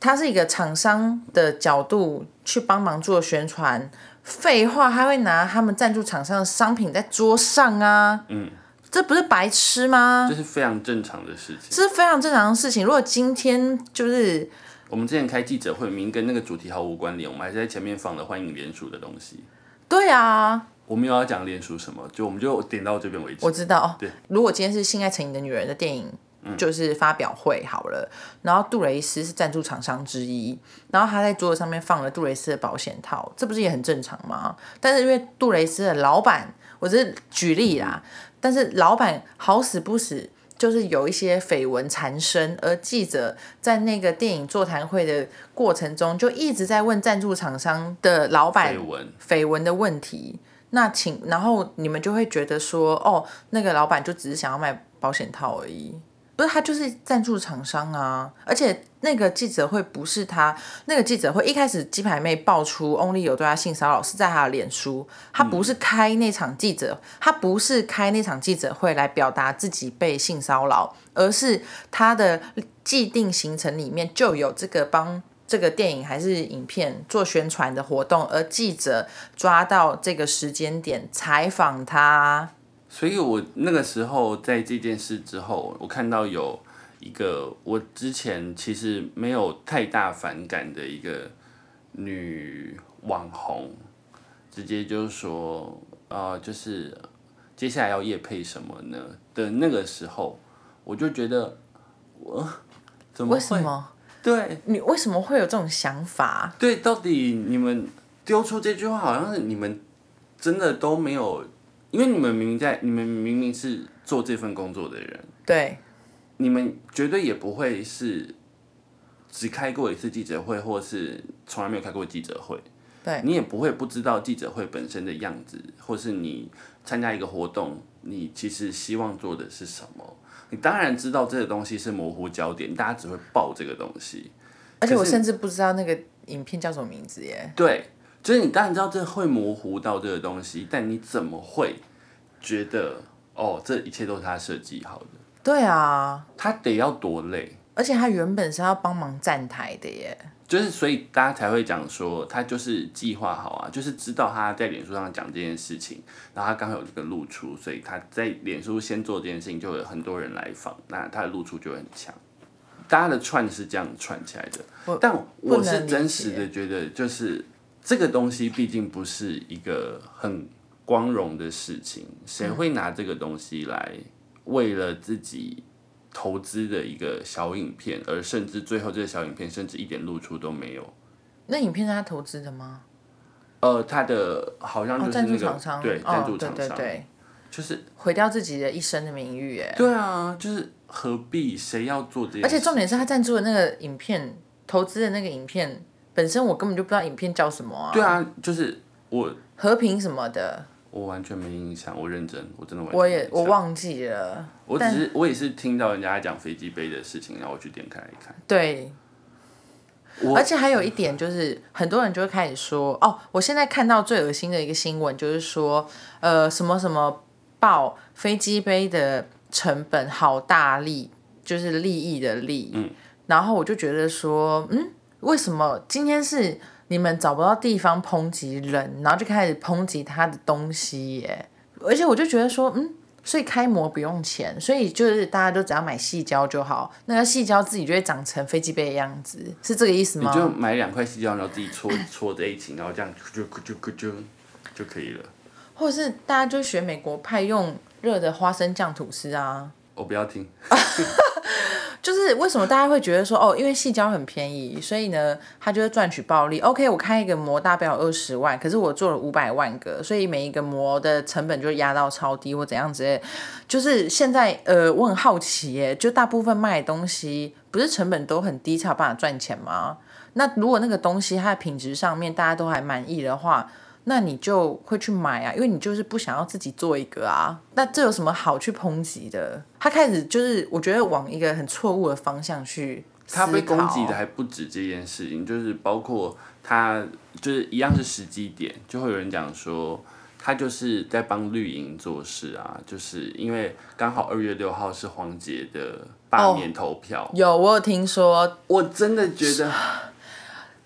他是一个厂商的角度去帮忙做宣传。废话，他会拿他们赞助厂商的商品在桌上啊，嗯，这不是白痴吗？这是非常正常的事情。这是非常正常的事情。如果今天就是我们之前开记者会，明明跟那个主题毫无关联，我们还是在前面放了欢迎联署的东西。对啊，我没有要讲联署什么，就我们就点到这边为止。我知道。对，如果今天是《性爱成瘾的女人》的电影，就是发表会好了，然后杜蕾斯是赞助厂商之一，然后他在桌子上面放了杜蕾斯的保险套，这不是也很正常吗？但是因为杜蕾斯的老板，我只是举例啦，但是老板好死不死就是有一些绯闻缠身，而记者在那个电影座谈会的过程中，就一直在问赞助厂商的老板绯闻，绯闻的问题。那请，然后你们就会觉得说，哦，那个老板就只是想要卖保险套而已，不是他就是赞助厂商啊。而且那个记者会不是他，那个记者会一开始鸡排妹爆出 Only 有对他性骚扰是在他的脸书，他不是开那场记者，他不是开那场记者会来表达自己被性骚扰，而是他的既定行程里面就有这个帮。这个电影还是影片做宣传的活动，而记者抓到这个时间点采访他，所以我那个时候在这件事之后，我看到有一个我之前其实没有太大反感的一个女网红，直接就说，呃，就是接下来要夜配什么呢的那个时候，我就觉得我怎么会？对，你为什么会有这种想法？对，到底你们丢出这句话，好像是你们真的都没有，因为你们明明在，你们明明是做这份工作的人，对，你们绝对也不会是只开过一次记者会，或是从来没有开过记者会，对你也不会不知道记者会本身的样子，或是你参加一个活动，你其实希望做的是什么。你当然知道这个东西是模糊焦点，大家只会报这个东西。而且我甚至不知道那个影片叫什么名字耶。对，就是你当然知道这会模糊到这个东西，但你怎么会觉得哦，这一切都是他设计好的？对啊，他得要多累。而且他原本是要帮忙站台的耶。就是所以大家才会讲说，他就是计划好啊，就是知道他在脸书上讲这件事情，然后他刚好有这个露出，所以他在脸书先做这件事情，就有很多人来访，那他的露出就会很强。大家的串是这样串起来的，但我是真实的觉得，就是这个东西毕竟不是一个很光荣的事情，谁会拿这个东西来为了自己？投资的一个小影片，而甚至最后这个小影片甚至一点露出都没有。那影片是他投资的吗？呃，他的好像就是那个对赞助厂商，对就是毁掉自己的一生的名誉，哎。对啊，就是何必？谁要做这？而且重点是他赞助的那个影片，投资的那个影片本身，我根本就不知道影片叫什么啊。对啊，就是我和平什么的。我完全没印象，我认真，我真的完。我也我忘记了。我只是我也是听到人家讲飞机杯的事情，然后我去点开来看。对。而且还有一点就是，很多人就会开始说：“哦，我现在看到最恶心的一个新闻，就是说，呃，什么什么报飞机杯的成本好大利，就是利益的利。”嗯。然后我就觉得说：“嗯，为什么今天是？”你们找不到地方抨击人，然后就开始抨击他的东西耶。而且我就觉得说，嗯，所以开模不用钱，所以就是大家都只要买细胶就好，那个细胶自己就会长成飞机杯的样子，是这个意思吗？你就买两块细胶，然后自己搓搓在一起，然后这样就就就就就可以了。或者是大家就学美国派用热的花生酱吐司啊。我不要听。就是为什么大家会觉得说哦，因为细胶很便宜，所以呢，他就会赚取暴利。OK，我开一个膜大概有二十万，可是我做了五百万个，所以每一个膜的成本就压到超低或怎样之类。就是现在呃，我很好奇耶，就大部分卖的东西不是成本都很低才有办法赚钱吗？那如果那个东西它的品质上面大家都还满意的话。那你就会去买啊，因为你就是不想要自己做一个啊。那这有什么好去抨击的？他开始就是，我觉得往一个很错误的方向去他被攻击的还不止这件事情，就是包括他就是一样是时机点，就会有人讲说他就是在帮绿营做事啊，就是因为刚好二月六号是黄杰的罢免投票。有，我有听说，我真的觉得。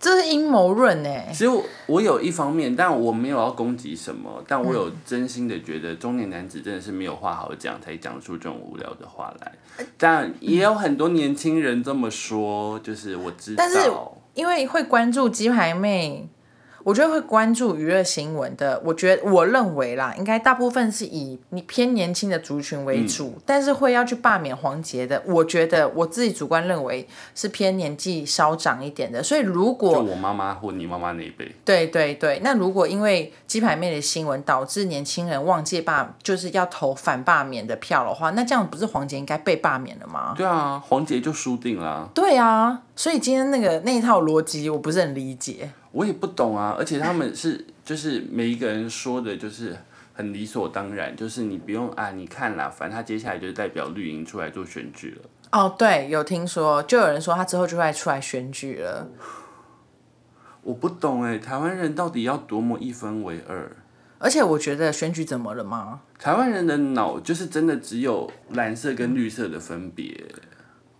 这是阴谋论哎！其实我有一方面，但我没有要攻击什么，但我有真心的觉得中年男子真的是没有话好讲，才讲出这种无聊的话来。但也有很多年轻人这么说，就是我知道。但是因为会关注鸡排妹，我觉得会关注娱乐新闻的，我觉得我认为啦，应该大部分是以你偏年轻的族群为主，但是会要去罢免黄杰的，我觉得我自己主观认为是偏年纪稍长一点的。所以如就果我妈妈或你妈妈那一辈，对对对，那如果因为鸡排妹的新闻导致年轻人忘记罢，就是要投反罢免的票的话，那这样不是黄杰应该被罢免了吗？对啊，黄杰就输定了。对啊，所以今天那个那一套逻辑我不是很理解。我也不懂啊，而且他们是就是每一个人说的，就是很理所当然，就是你不用啊，你看啦，反正他接下来就是代表绿营出来做选举了。哦，对，有听说，就有人说他之后就会出来选举了。我不懂哎，台湾人到底要多么一分为二？而且我觉得选举怎么了吗？台湾人的脑就是真的只有蓝色跟绿色的分别。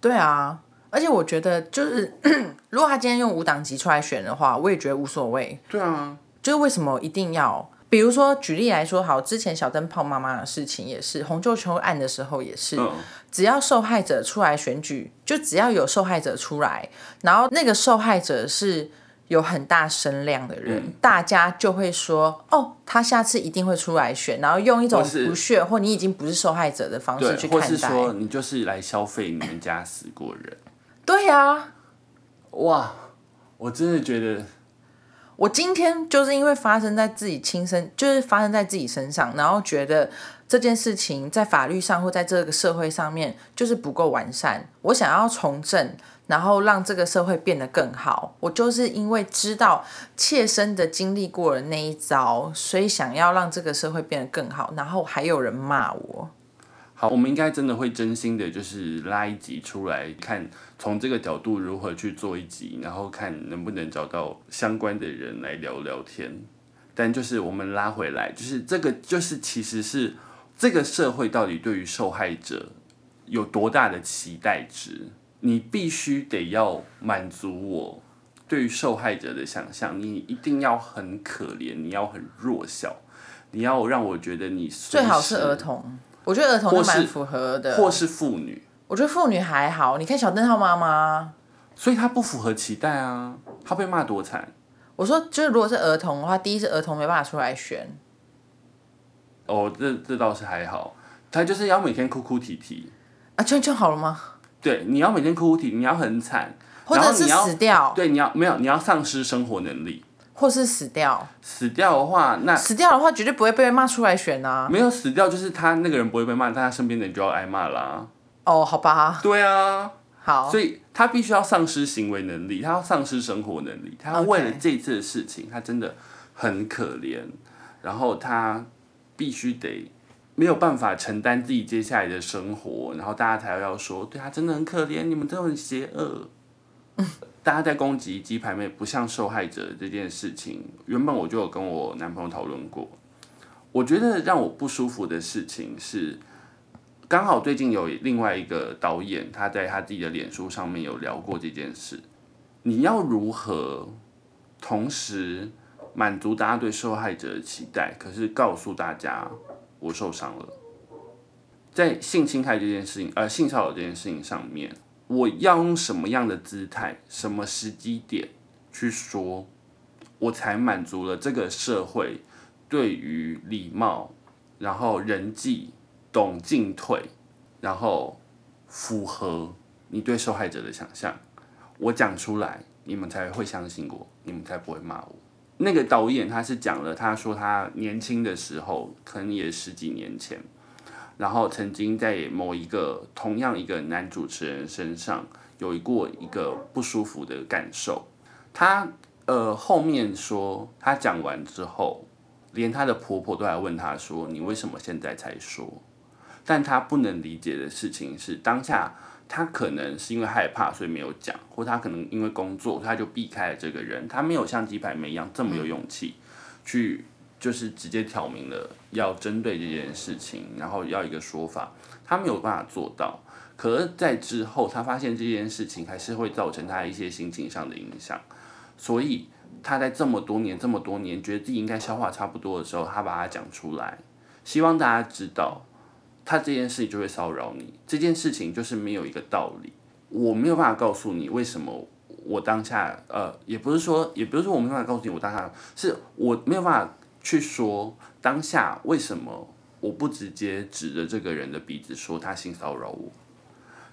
对啊，而且我觉得就是，如果他今天用五档级出来选的话，我也觉得无所谓。对啊，就是为什么一定要？比如说举例来说，好，之前小灯泡妈妈的事情也是，红旧球案的时候也是，嗯，只要受害者出来选举，就只要有受害者出来，然后那个受害者是有很大声量的人，嗯大家就会说，哦，他下次一定会出来选，然后用一种不屑或你已经不是受害者的方式去看待。是说你就是来消费你们家死过人。对呀、哇，我真的觉得我今天就是因为发生在自己亲身，就是发生在自己身上，然后觉得这件事情在法律上或在这个社会上面就是不够完善，我想要从政，然后让这个社会变得更好。我就是因为知道切身的经历过了那一遭，所以想要让这个社会变得更好，然后还有人骂我。好，我们应该真的会真心的，就是拉一集出来看，从这个角度如何去做一集，然后看能不能找到相关的人来聊聊天。但就是我们拉回来，就是这个，就是其实是这个社会到底对于受害者有多大的期待值，你必须得要满足我对于受害者的想象，你一定要很可怜，你要很弱小，你要让我觉得你最好是儿童。童，我觉得儿童或就是蛮是符合的。或是妇女，我觉得妇女还好，你看小灯泡妈妈。所以她不符合期待啊，她被骂多惨。我说，就是如果是儿童的话，第一是儿童没办法出来选，哦，这这倒是还好，她就是要每天哭哭啼啼，啊，这样就好了吗？对，你要每天哭哭啼，啼，你要很惨，或者是你要死掉，对，你要没有，你要丧失生活能力，或是死掉，死掉的话，那死掉的话绝对不会被骂出来选啊。没有死掉就是他那个人不会被骂，但他身边的人就要挨骂啦，哦，好吧，对啊，好，所以他必须要丧失行为能力，他要丧失生活能力，他要为了这次的事情，他真的很可怜，然后他必须得没有办法承担自己接下来的生活，然后大家才要说，对他真的很可怜，你们都很邪恶。大家在攻击鸡排妹不像受害者这件事情，原本我就有跟我男朋友讨论过。我觉得让我不舒服的事情是，刚好最近有另外一个导演，他在他自己的脸书上面有聊过这件事。你要如何同时满足大家对受害者的期待，可是告诉大家我受伤了？在性侵害这件事情，呃，性骚扰这件事情上面，我要用什么样的姿态、什么时机点去说，我才满足了这个社会对于礼貌，然后人际懂进退，然后符合你对受害者的想象，我讲出来，你们才会相信我，你们才不会骂我。那个导演他是讲了，他说他年轻的时候，可能也十几年前，然后曾经在某一个同样一个男主持人身上有过一个不舒服的感受。他呃后面说，他讲完之后，连她的婆婆都来问他说：“你为什么现在才说？”但他不能理解的事情是，当下他可能是因为害怕，所以没有讲，或他可能因为工作，他就避开了这个人。他没有像鸡排妹一样这么有勇气，去就是直接挑明了要针对这件事情，然后要一个说法，他没有办法做到。可是，在之后，他发现这件事情还是会造成他一些心情上的影响，所以他在这么多年、这么多年，觉得自己应该消化差不多的时候，他把它讲出来，希望大家知道，他这件事情就会骚扰你。这件事情就是没有一个道理，我没有办法告诉你为什么我当下呃，也不是说，也不是说我没办法告诉你我当下，是我没有办法去说当下为什么我不直接指着这个人的鼻子说他性骚扰我。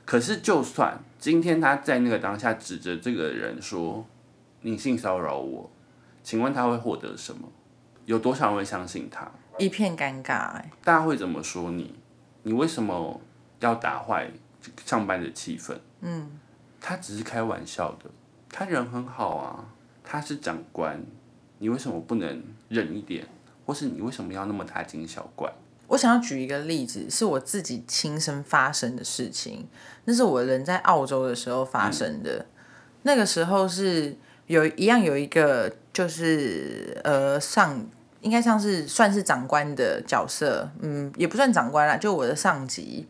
可是就算今天他在那个当下指着这个人说你性骚扰我，请问他会获得什么？有多少人会相信他？一片尴尬、哎，大家会怎么说你？你为什么要打坏上班的气氛？嗯，他只是开玩笑的，他人很好啊，他是长官，你为什么不能忍一点？或是你为什么要那么大惊小怪？我想要举一个例子，是我自己亲身发生的事情。那是我人在澳洲的时候发生的。那个时候是有一样有一个，就是呃上应该像是算是长官的角色，嗯，也不算长官啦，就我的上级。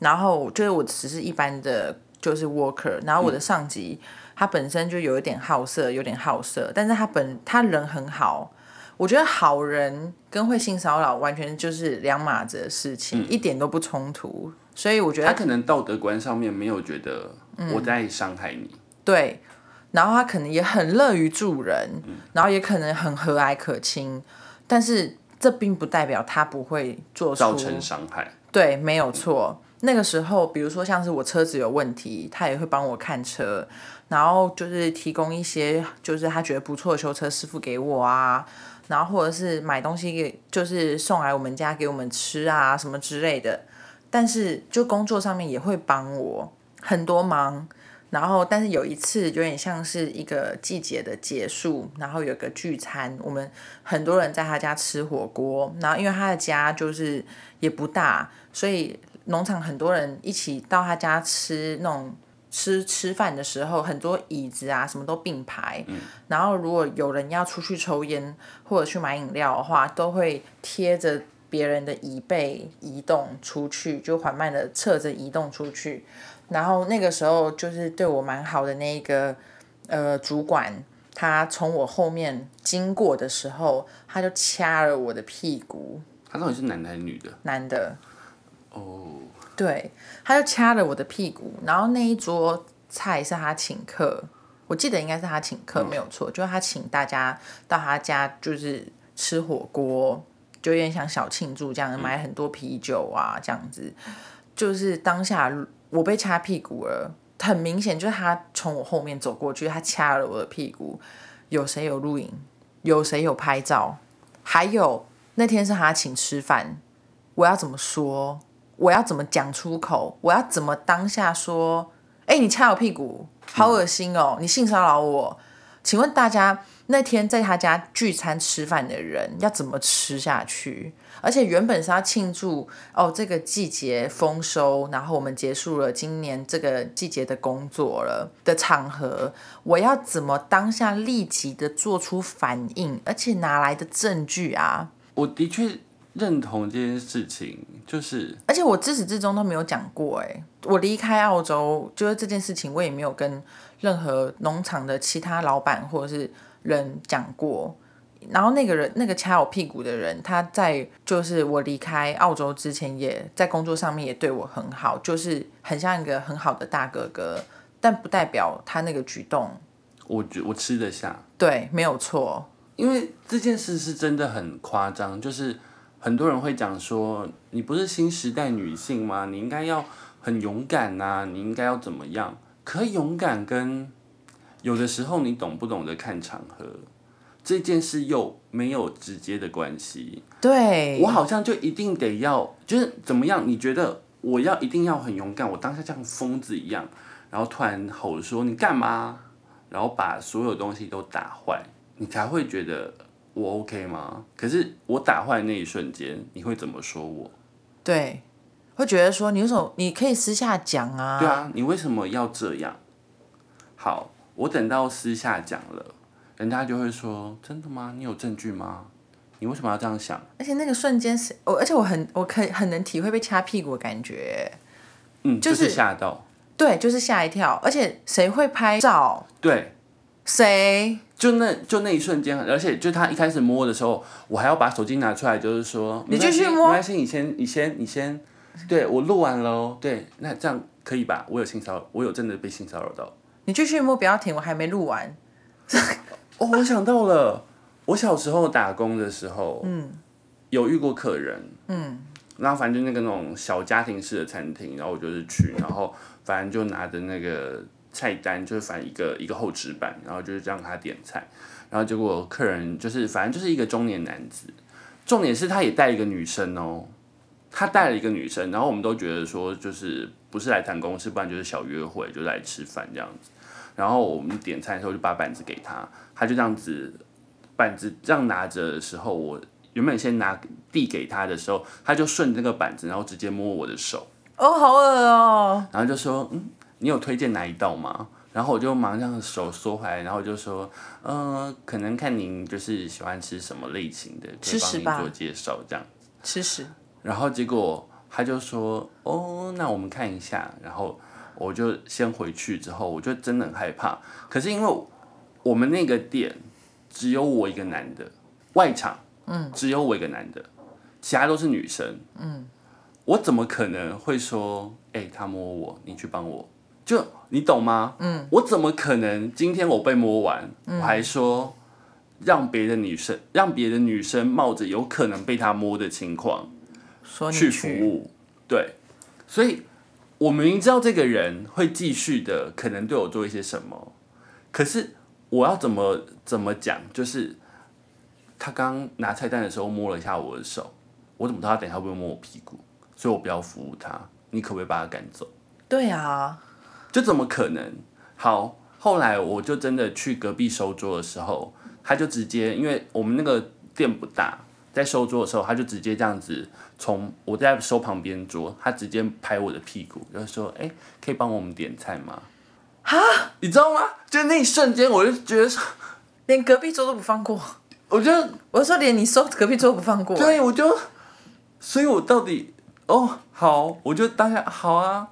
然后就是我只是一般的就是 worker，然后我的上级、他本身就有一点好色，有点好色，但是他本他人很好。我觉得好人跟会性骚扰完全就是两码子的事情，一点都不冲突。所以我觉得他可能道德观上面没有觉得我在伤害你，对，然后他可能也很乐于助人，然后也可能很和蔼可亲，但是这并不代表他不会做出造成伤害。对，没有错。那个时候，比如说像是我车子有问题，他也会帮我看车，然后就是提供一些就是他觉得不错的修车师傅给我啊，然后或者是买东西给就是送来我们家给我们吃啊什么之类的。但是就工作上面也会帮我很多忙，然后但是有一次有点像是一个季节的结束，然后有个聚餐，我们很多人在他家吃火锅，然后因为他的家就是也不大，所以农场很多人一起到他家吃那种吃吃饭的时候，很多椅子啊什么都并排，然后如果有人要出去抽烟或者去买饮料的话，都会贴着。别人的椅背移动出去，就缓慢的侧着移动出去，然后那个时候就是对我蛮好的那个呃主管，他从我后面经过的时候，他就掐了我的屁股。他到底是男的还是女的？男的。哦。对，他就掐了我的屁股，然后那一桌菜是他请客，我记得应该是他请客没有错，就是他请大家到他家就是吃火锅。就有点像小庆祝这样，买很多啤酒啊，这样子。就是当下我被掐屁股了，很明显就是他从我后面走过去，他掐了我的屁股。有谁有录影？有谁有拍照？还有那天是他请吃饭，我要怎么说？我要怎么讲出口？我要怎么当下说？哎，你掐我屁股，好恶心哦！你性骚扰我，请问大家？那天在他家聚餐吃饭的人要怎么吃下去？而且原本是要庆祝哦，这个季节丰收，然后我们结束了今年这个季节的工作了的场合，我要怎么当下立即的做出反应？而且哪来的证据啊？我的确认同这件事情，就是而且我自始至终都没有讲过，哎，我离开澳洲就是这件事情，我也没有跟任何农场的其他老板或者是。人讲过，然后那个人那个掐我屁股的人，他在就是我离开澳洲之前，也在工作上面也对我很好，就是很像一个很好的大哥哥，但不代表他那个举动，我觉我吃得下，对，没有错，因为这件事是真的很夸张，就是很多人会讲说，你不是新时代女性吗？你应该要很勇敢呐，你应该要怎么样？可勇敢跟。有的时候你懂不懂得看场合，这件事又没有直接的关系。对我好像就一定得要，就是怎么样？你觉得我要一定要很勇敢？我当下像疯子一样，然后突然吼说你干嘛？然后把所有东西都打坏，你才会觉得我 OK 吗？可是我打坏那一瞬间，你会怎么说我？对，会觉得说你为什么？你可以私下讲啊。对啊，你为什么要这样？好。我等到私下讲了，人家就会说：“真的吗？你有证据吗？你为什么要这样想？”而且那个瞬间是，我而且我很，我可以很能体会被掐屁股的感觉。嗯，就是吓到。对，就是吓一跳。而且谁会拍照？对，谁？就那就那一瞬间，而且就他一开始摸的时候，我还要把手机拿出来，就是说：“你继续摸。”没关系，你先，你先，你先。对我录完了哦。对，那这样可以吧？我有性骚扰，我有真的被性骚扰到。你继续摸，不要停，我还没录完。哦，我想到了，我小时候打工的时候，嗯，有遇过客人，嗯，然后反正就那个那种小家庭式的餐厅，然后我就是去，然后反正就拿着那个菜单，就是反正一个一个厚纸板，然后就是让他点菜，然后结果客人就是反正就是一个中年男子，重点是他也带一个女生哦，他带了一个女生，然后我们都觉得说就是不是来谈公事，不然就是小约会，就来吃饭这样子。然后我们点菜的时候就把板子给他，他就这样子板子这样拿着的时候，我原本先拿递给他的时候，他就顺那个板子，然后直接摸我的手，哦，好恶哦、然后就说：“嗯，你有推荐哪一道吗？”然后我就马上手缩回来，然后就说：“嗯、可能看您就是喜欢吃什么类型的，可以帮您做介绍这样。”吃屎！然后结果他就说：“哦，那我们看一下。”然后我就先回去之后，我就真的很害怕。可是因为我们那个店只有我一个男的，外场，嗯，只有我一个男的，其他都是女生，嗯，我怎么可能会说，哎、他摸我，你去帮我？就你懂吗？嗯，我怎么可能今天我被摸完，我还说让别的女生让别的女生冒着有可能被他摸的情况说去服务，对，所以我明明知道这个人会继续的可能对我做一些什么，可是我要怎么怎么讲？就是他刚拿菜单的时候摸了一下我的手，我怎么知道他等一下会不会摸我屁股？所以我不要服务他，你可不可以把他赶走？对啊，就怎么可能？好，后来我就真的去隔壁收桌的时候，他就直接，因为我们那个店不大，在收桌的时候，他就直接这样子从我在收旁边桌，他直接拍我的屁股，就说：“哎、可以帮我们点菜吗？”哈，你知道吗？就那一瞬间，我就觉得，连隔壁桌都不放过。我就我说连你收隔壁桌都不放过。对，我就，所以我到底哦好，我就当下好啊，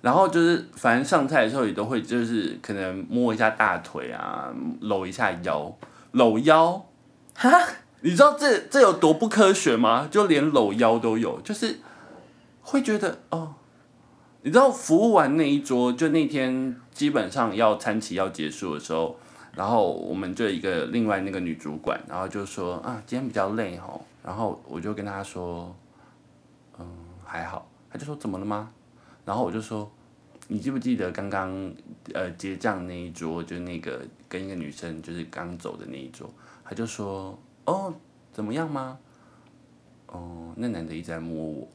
然后就是反正上菜的时候也都会就是可能摸一下大腿啊，搂一下腰，搂腰，哈，你知道这这有多不科学吗？就连搂腰都有，就是会觉得哦，你知道服务完那一桌，就那天基本上要餐期要结束的时候，然后我们就一个另外那个女主管，然后就说啊，今天比较累吼，然后我就跟她说，嗯，还好，她就说怎么了吗？然后我就说，你记不记得刚刚呃结账那一桌，就那个跟一个女生就是刚走的那一桌，他就说哦怎么样吗？哦，那男的一直在摸我，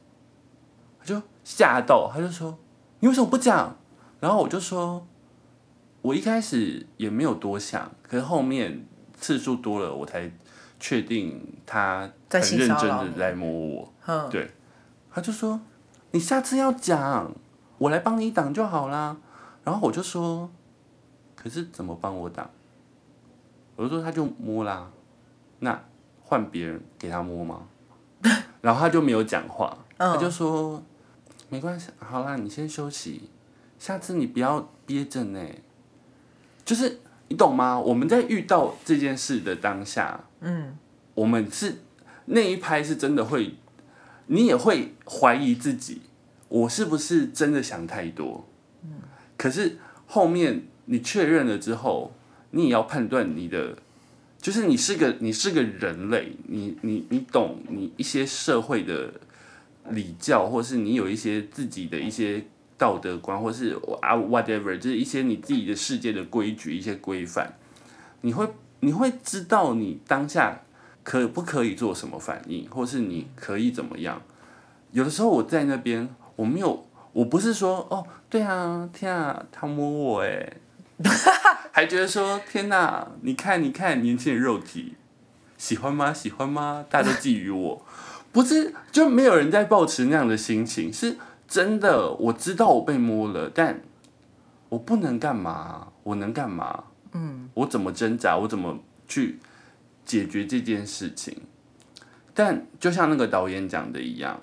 他就吓到，他就说你为什么不讲？然后我就说，我一开始也没有多想，可是后面次数多了，我才确定他在很认真的在摸我。嗯，对，他就说你下次要讲，我来帮你挡就好啦。然后我就说，可是怎么帮我挡？我就说他就摸啦，那换别人给他摸吗？然后他就没有讲话，他就说没关系，好啦，你先休息，下次你不要憋着呢。就是你懂吗？我们在遇到这件事的当下，嗯，我们是那一拍是真的会，你也会怀疑自己，我是不是真的想太多？嗯，可是后面你确认了之后，你也要判断你的，就是你是个你是个人类，你你你懂你一些社会的礼教，或是你有一些自己的一些道德观，或是啊 whatever，就是一些你自己的世界的规矩、一些规范，你会你会知道你当下可不可以做什么反应，或是你可以怎么样。有的时候我在那边，我没有，我不是说哦，对啊，天啊，他摸我哎，还觉得说天哪，你看你看年轻的肉体，喜欢吗？喜欢吗？大家都觊觎我，不是就没有人在抱持那样的心情，是真的，我知道我被摸了，但我不能干嘛？我能干嘛？嗯，我怎么挣扎？我怎么去解决这件事情？但就像那个导演讲的一样，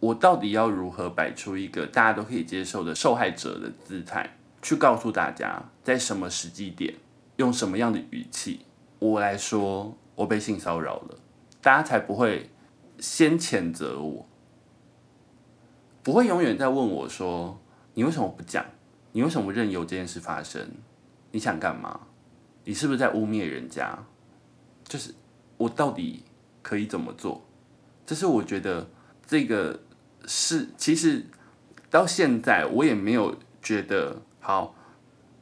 我到底要如何摆出一个大家都可以接受的受害者的姿态，去告诉大家，在什么时机点，用什么样的语气，我来说我被性骚扰了，大家才不会先谴责我，不会永远在问我说你为什么不讲，你为什么任由这件事发生？你想干嘛？你是不是在污蔑人家？就是我到底可以怎么做？这是我觉得这个是其实到现在我也没有觉得好。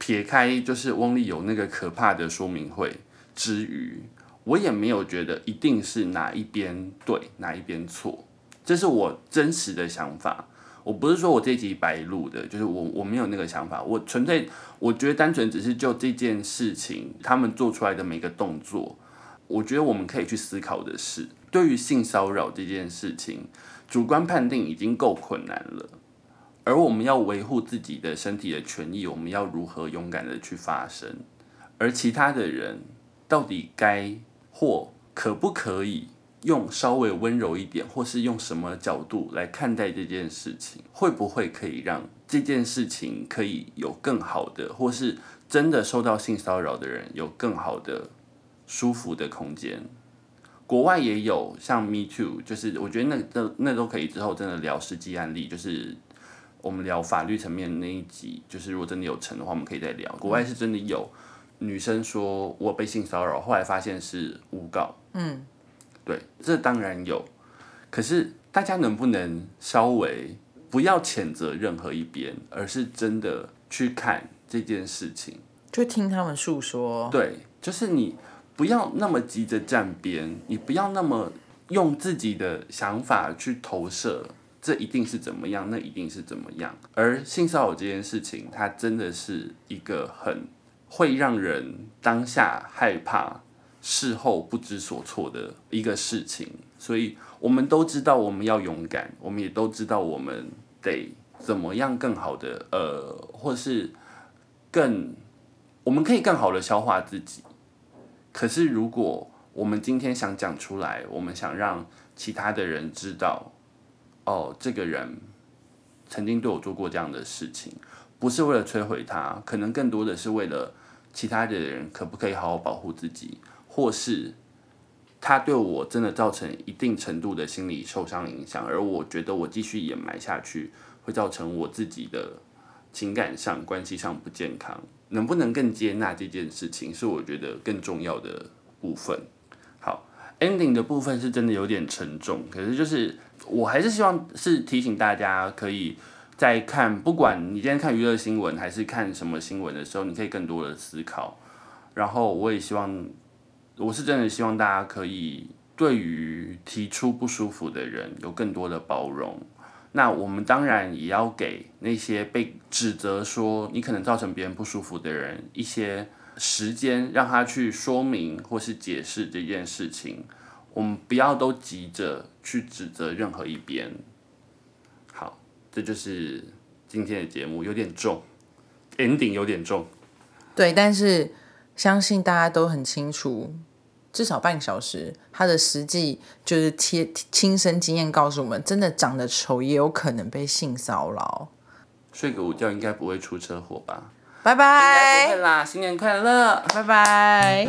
撇开就是翁立有那个可怕的说明会之余，我也没有觉得一定是哪一边对哪一边错，这是我真实的想法。我不是说我这集白录的，就是我我没有那个想法，我纯粹我觉得单纯只是就这件事情，他们做出来的每个动作，我觉得我们可以去思考的是，对于性骚扰这件事情，主观判定已经够困难了。而我们要维护自己的身体的权益，我们要如何勇敢的去发声？而其他的人到底该或可不可以用稍微温柔一点，或是用什么角度来看待这件事情？会不会可以让这件事情可以有更好的，或是真的受到性骚扰的人有更好的舒服的空间？国外也有像 Me Too，就是我觉得那那那都可以之后真的聊实际案例，就是。我们聊法律层面那一集，就是如果真的有成的话，我们可以再聊。国外是真的有女生说我被性骚扰，后来发现是诬告。嗯，对，这当然有。可是大家能不能稍微不要谴责任何一边，而是真的去看这件事情，就听他们诉说。对，就是你不要那么急着站边，你不要那么用自己的想法去投射。这一定是怎么样？那一定是怎么样？而性骚扰这件事情，它真的是一个很会让人当下害怕、事后不知所措的一个事情。所以，我们都知道我们要勇敢，我们也都知道我们得怎么样更好的，呃，或是更我们可以更好的消化自己。可是，如果我们今天想讲出来，我们想让其他的人知道。哦，这个人曾经对我做过这样的事情，不是为了摧毁他，可能更多的是为了其他的人可不可以好好保护自己，或是他对我真的造成一定程度的心理受伤影响，而我觉得我继续掩埋下去会造成我自己的情感上、关系上不健康，能不能更接纳这件事情，是我觉得更重要的部分。好，ending 的部分是真的有点沉重，可是就是。我还是希望是提醒大家，可以在看，不管你今天看娱乐新闻还是看什么新闻的时候，你可以更多的思考。然后我也希望，我是真的希望大家可以对于提出不舒服的人有更多的包容。那我们当然也要给那些被指责说你可能造成别人不舒服的人一些时间，让他去说明或是解释这件事情。我们不要都急着去指责任何一边。好，这就是今天的节目，有点重，ending 有点重。对，但是相信大家都很清楚，至少半个小时，他的实际就是贴亲身经验告诉我们，真的长得丑也有可能被性骚扰。睡个午觉应该不会出车祸吧？拜拜。不会啦，新年快乐，拜拜。